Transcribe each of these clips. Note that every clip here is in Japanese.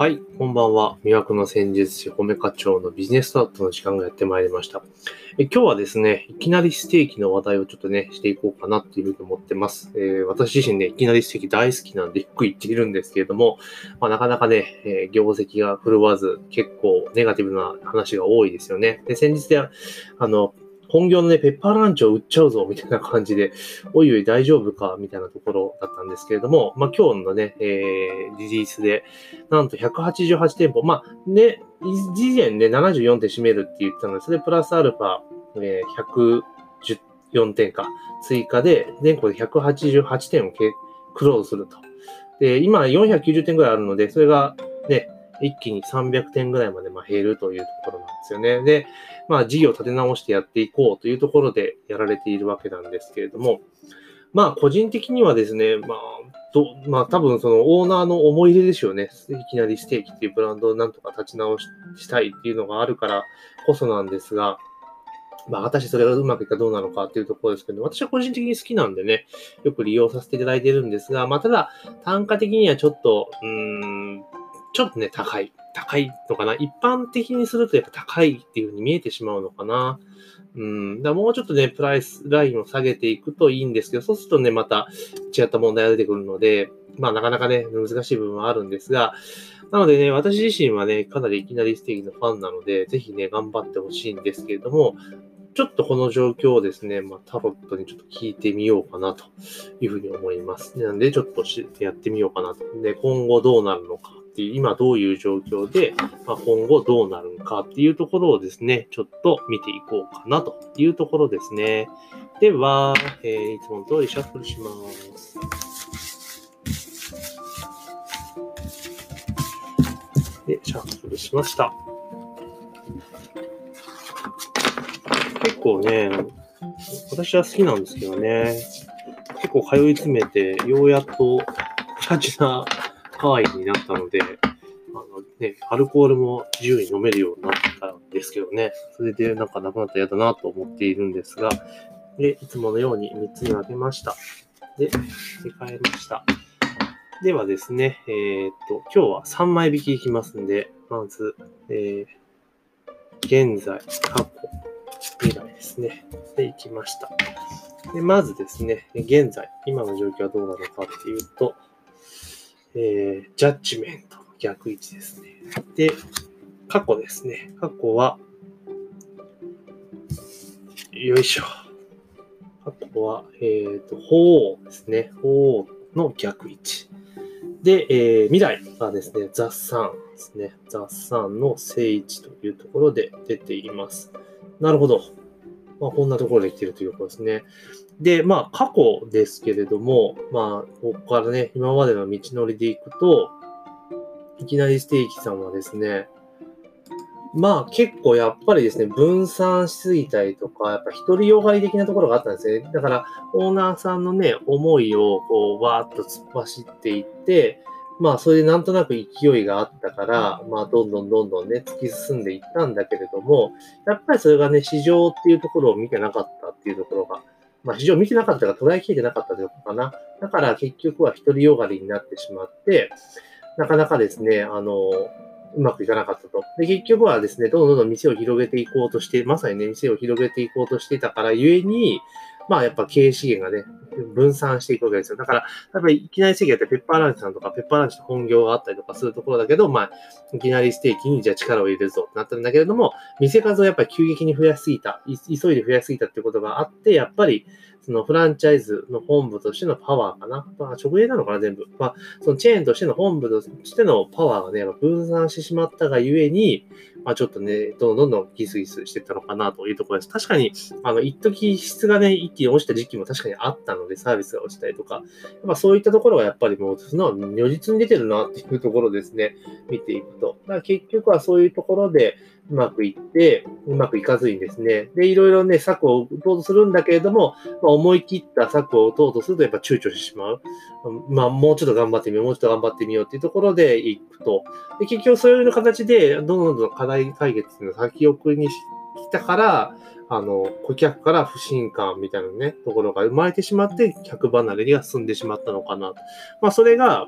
はい、こんばんは。魅惑の戦術師、褒め課長のビジネススタートの時間がやってまいりましたえ。今日はですね、いきなりステーキの話題をちょっとね、していこうかなっていうふうに思ってます。えー、私自身ね、いきなりステーキ大好きなんでよく言っているんですけれども、まあ、なかなかね、えー、業績が振るわず、結構ネガティブな話が多いですよね。で、先日で、あの、本業のね、ペッパーランチを売っちゃうぞ、みたいな感じで、おいおい大丈夫か、みたいなところだったんですけれども、まあ今日のね、えー、リリースで、なんと188店舗、まあね、事前で、ね、74点占めるって言ったので、それプラスアルファ、えー、114点か、追加で、全国で188点をクローズすると。で、今490点ぐらいあるので、それがね、一気に300点ぐらいまでま減るというところなんですよね。で、まあ事業を立て直してやっていこうというところでやられているわけなんですけれども、まあ個人的にはですね、まあ、どまあ多分そのオーナーの思い入れですよね。いきなりステーキっていうブランドをなんとか立ち直したいっていうのがあるからこそなんですが、まあ、果たしてそれがうまくいくかどうなのかっていうところですけど、私は個人的に好きなんでね、よく利用させていただいてるんですが、まあ、ただ、単価的にはちょっと、うーん、ちょっとね、高い。高いのかな？一般的にするとやっぱ高いっていう風に見えてしまうのかな？うん。だもうちょっとね、プライスラインを下げていくといいんですけど、そうするとね、また違った問題が出てくるので、まあなかなかね、難しい部分はあるんですが、なのでね、私自身はね、かなりいきなりステーキのファンなので、ぜひね、頑張ってほしいんですけれども、ちょっとこの状況をですね、まあ、タロットにちょっと聞いてみようかなというふうに思います。なんで、ちょっとやってみようかなと。で、今後どうなるのかっていう、今どういう状況で、まあ、今後どうなるのかっていうところをですね、ちょっと見ていこうかなというところですね。では、えー、いつもの通りシャッフルします。で、シャッフルしました。結構ね、私は好きなんですけどね、結構通い詰めて、ようやっとプラチナ会になったので、あのね、アルコールも自由に飲めるようになったんですけどね、それでなんかなくなったら嫌だなと思っているんですが、で、いつものように3つに分けました。で、入れ替えました。ではですね、えー、っと、今日は3枚引きいきますんで、まず、えー、現在、過去、未来ですね。で、いきました。で、まずですね、現在、今の状況はどうなのかっていうと、えー、ジャッジメント逆位置ですね。で、過去ですね。過去は、よいしょ。過去は、えっ、ー、と、鳳凰ですね。鳳凰の逆位置。で、えー、未来はですね、雑産ですね。雑産の正位置というところで出ています。なるほど。まあ、こんなところで来てるということですね。で、まあ、過去ですけれども、まあ、ここからね、今までの道のりでいくと、いきなりステーキさんはですね、まあ結構やっぱりですね、分散しすぎたりとか、やっぱ一人よがり的なところがあったんですね。だから、オーナーさんのね、思いをこう、わーっと突っ走っていって、まあ、それでなんとなく勢いがあったから、まあ、どんどんどんどんね、突き進んでいったんだけれども、やっぱりそれがね、市場っていうところを見てなかったっていうところが、まあ、市場見てなかったか捉えきれてなかったということかな。だから結局は独りよがりになってしまって、なかなかですね、あの、うまくいかなかったと。で、結局はですね、どんどんどんどん店を広げていこうとして、まさにね、店を広げていこうとしていたからゆえに、まあやっぱ経営資源がね、分散していくわけですよ。だから、やっぱりいきなり席だってペッパーランチさんとか、ペッパーランチの本業があったりとかするところだけど、まあ、いきなりステーキにじゃあ力を入れるぞってなったんだけれども、店数をやっぱり急激に増やしすぎた、急いで増やしすぎたってことがあって、やっぱり、そのフランチャイズの本部としてのパワーかな。まあ、直営なのかな、全部。まあ、そのチェーンとしての本部としてのパワーがね、分散してしまったがゆえに、まあ、ちょっとね、どんどんどんギスギスしてたのかなというところです。確かに、あの、一時質がね、一気に落ちた時期も確かにあったので、サービスが落ちたりとか、やっぱそういったところはやっぱりもう、その如実に出てるなっていうところですね、見ていくと。だから結局はそういうところで、うまくいって、うまくいかずにですね、で、いろいろね、策を打とうとするんだけれども、まあ、思い切った策を打とうとすると、やっぱ躊躇してしまう。まあ、もうちょっと頑張ってみよう、もうちょっと頑張ってみようっていうところでいくと、で結局そういう形で、どんどんどん課題解決の先送りに来たから、あの、顧客から不信感みたいなね、ところが生まれてしまって、客離れが進んでしまったのかな。まあ、それが、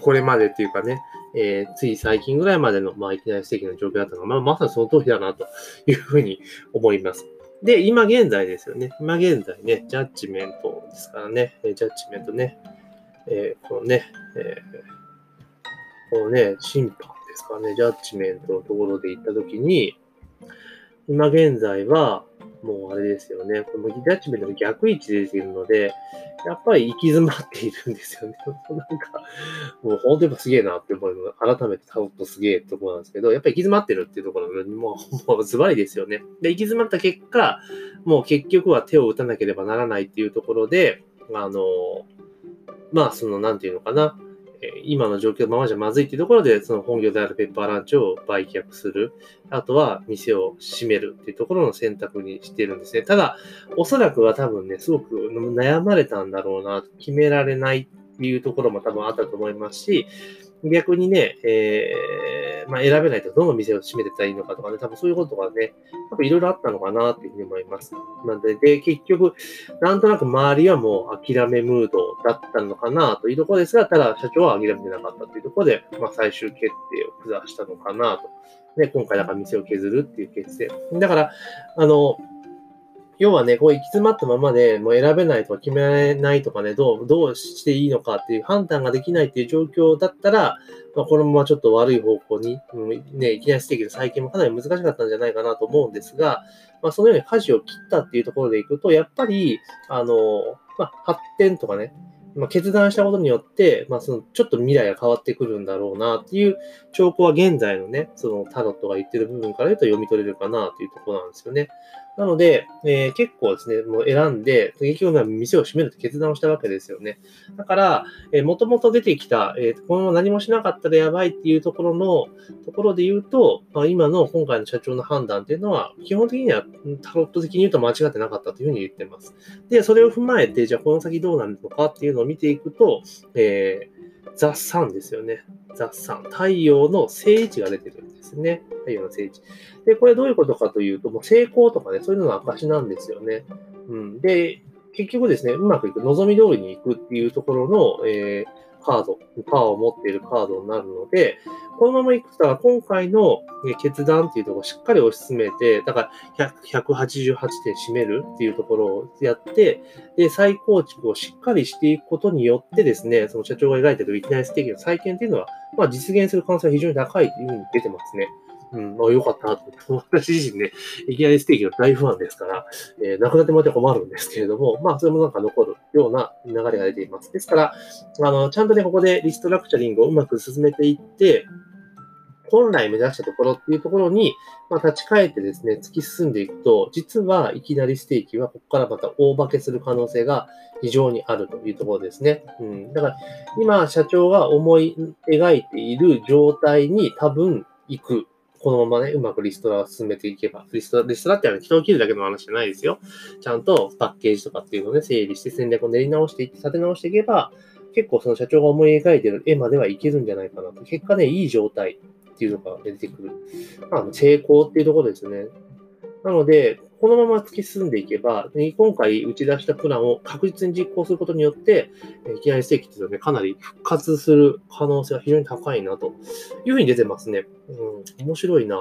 これまでっていうかね、えー、つい最近ぐらいまでの、まあ、いきなりステーキの状況だったのが、まあ、まさにその通りだな、というふうに思います。で、今現在ですよね。今現在ね、ジャッジメントですからね、ジャッジメントね、えー、このね、えー、このね、審判ですかね、ジャッジメントのところで行ったときに、今現在は、もうあれですよね。このジャッジメントが逆位置で出ているので、やっぱり行き詰まっているんですよね。なんか、もう本当にすげえなって思います。改めてタウトすげえところなんですけど、やっぱり行き詰まってるっていうところにもう、もうズバリですよね。で、行き詰まった結果、もう結局は手を打たなければならないっていうところで、あの、まあ、その、なんていうのかな。今の状況のままじゃまずいっていうところで、その本業であるペッパーランチを売却する。あとは店を閉めるっていうところの選択にしてるんですね。ただ、おそらくは多分ね、すごく悩まれたんだろうな、決められないっていうところも多分あったと思いますし、逆にね、えー、まあ、選べないとどの店を閉めてたらいいのかとかね、多分そういうことがね、多分いろいろあったのかなっていうふうに思います。なので、で、結局、なんとなく周りはもう諦めムードだったのかなというところですが、ただ社長は諦めてなかったというところで、まあ、最終決定を下したのかなと。で、今回だから店を削るっていう決定。だから、あの、要はね、こう行き詰まったままでもう選べないとか決められないとかね、どう、どうしていいのかっていう判断ができないっていう状況だったら、まあ、このままちょっと悪い方向に、うん、ね、いきなりステーキの再建もかなり難しかったんじゃないかなと思うんですが、まあ、そのように舵を切ったっていうところでいくと、やっぱり、あの、まあ、発展とかね、まあ、決断したことによって、まあ、その、ちょっと未来が変わってくるんだろうなっていう兆候は現在のね、そのタロットが言ってる部分から言うと読み取れるかなというところなんですよね。なので、えー、結構ですね、もう選んで、結局は店を閉めると決断をしたわけですよね。だから、えー、もともと出てきた、えー、このまま何もしなかったらやばいっていうところの、ところで言うと、まあ、今の今回の社長の判断っていうのは、基本的にはタロット的に言うと間違ってなかったというふうに言ってます。で、それを踏まえて、じゃあこの先どうなるのかっていうのを見ていくと、えー、ザ・サンですよね。ザ・サン。太陽の正位置が出てるんですね。太陽の正位置。で、これどういうことかというと、もう成功とかね、そういうのの証なんですよね。うん。で、結局ですね、うまくいく、望み通りに行くっていうところの、えーカード、パワーを持っているカードになるので、このままいくと、今回の決断っていうところをしっかり推し進めて、だから188点締めるっていうところをやって、で、再構築をしっかりしていくことによってですね、その社長が描いているいきなりステーキの再建っていうのは、まあ実現する可能性は非常に高いというふうに出てますね。うん、まあよかったなと思って、私自身ね、いきなりステーキの大ファンですから、えー、なくなってもらって困るんですけれども、まあそれもなんか残るような流れが出ています。ですから、あの、ちゃんとね、ここでリストラクチャリングをうまく進めていって、本来目指したところっていうところに、まあ、立ち返ってですね、突き進んでいくと、実はいきなりステーキはここからまた大化けする可能性が非常にあるというところですね。うん。だから、今、社長が思い描いている状態に多分行くこのままね、うまくリストラを進めていけば、リストラ、リストラってのは人を切るだけの話じゃないですよ。ちゃんとパッケージとかっていうのをね、整理して戦略を練り直していって、立て直していけば、結構その社長が思い描いてる絵まではいけるんじゃないかなと。結果ね、いい状態っていうのが出てくる。まあ、成功っていうところですね。なので、このまま突き進んでいけば、今回打ち出したプランを確実に実行することによって、いきなりステーキっていうのはね、かなり復活する可能性が非常に高いなというふうに出てますね。うん、面白いな。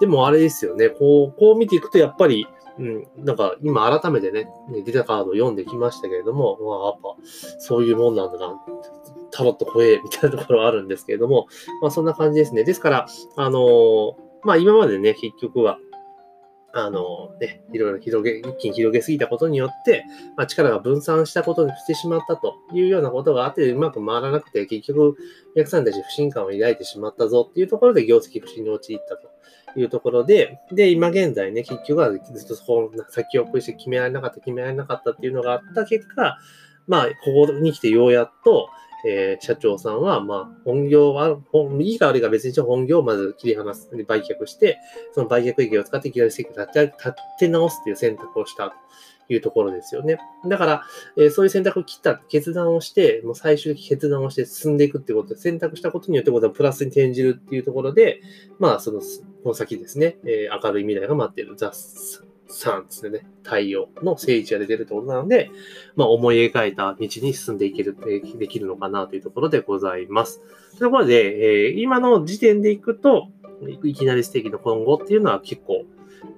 でもあれですよね、こう、こう見ていくとやっぱり、うん、なんか今改めてね、出たカードを読んできましたけれども、まあやっぱそういうもんなんだな。タロット怖えみたいなところはあるんですけれども、まあそんな感じですね。ですから、あのー、まあ今までね、結局は、あのね、いろいろ広げ、一気に広げすぎたことによって、まあ、力が分散したことにしてしまったというようなことがあって、うまく回らなくて、結局、お客さんたち不信感を抱いてしまったぞっていうところで業績不振に陥ったというところで、で、今現在ね、結局はずっとそこ先送りして決められなかった、決められなかったっていうのがあった結果、まあ、ここに来てようやっと、えー、社長さんは、まあ、本業は、本いいか悪いか別に本業をまず切り離す、売却して、その売却益を使っていきなり席を立て立て直すっていう選択をしたというところですよね。だから、えー、そういう選択を切った、決断をして、もう最終的決断をして進んでいくってことで、選択したことによってことはプラスに転じるっていうところで、まあ、その、この先ですね、えー、明るい未来が待っている。ザ・3ですね。太陽の正位置が出てるってことなので、まあ、思い描いた道に進んでいける、できるのかなというところでございます。というころで、えー、今の時点でいくと、いきなりステーキの今後っていうのは結構、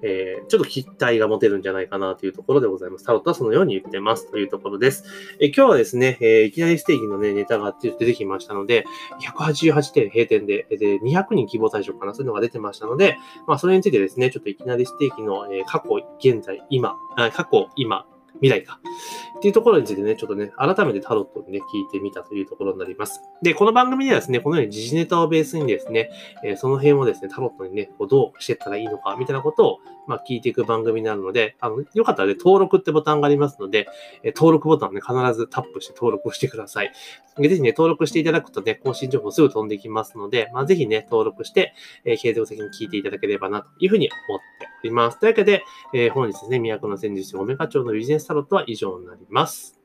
えー、ちょっと期待が持てるんじゃないかなというところでございます。タロットはそのように言ってますというところです。え、今日はですね、え、いきなりステーキのね、ネタが出てきましたので、188点閉店で、で、200人希望対象かな、そういうのが出てましたので、まあ、それについてですね、ちょっといきなりステーキの、え過去、現在、今、過去、今、未来か。っていうところについてね、ちょっとね、改めてタロットにね、聞いてみたというところになります。で、この番組ではですね、このように時事ネタをベースにですね、え、その辺をですね、タロットにね、こうどうしていったらいいのか、みたいなことを、まあ、聞いていく番組になるので、あの、よかったらね、登録ってボタンがありますので、え、登録ボタンをね、必ずタップして登録をしてください。でぜひね、登録していただくとね、更新情報すぐ飛んできますので、まあ、ぜひね、登録して、えー、継続的に聞いていただければな、というふうに思っております。というわけで、え、本日ですね、都の戦術オメガ町のビジネスサロットは以上になります。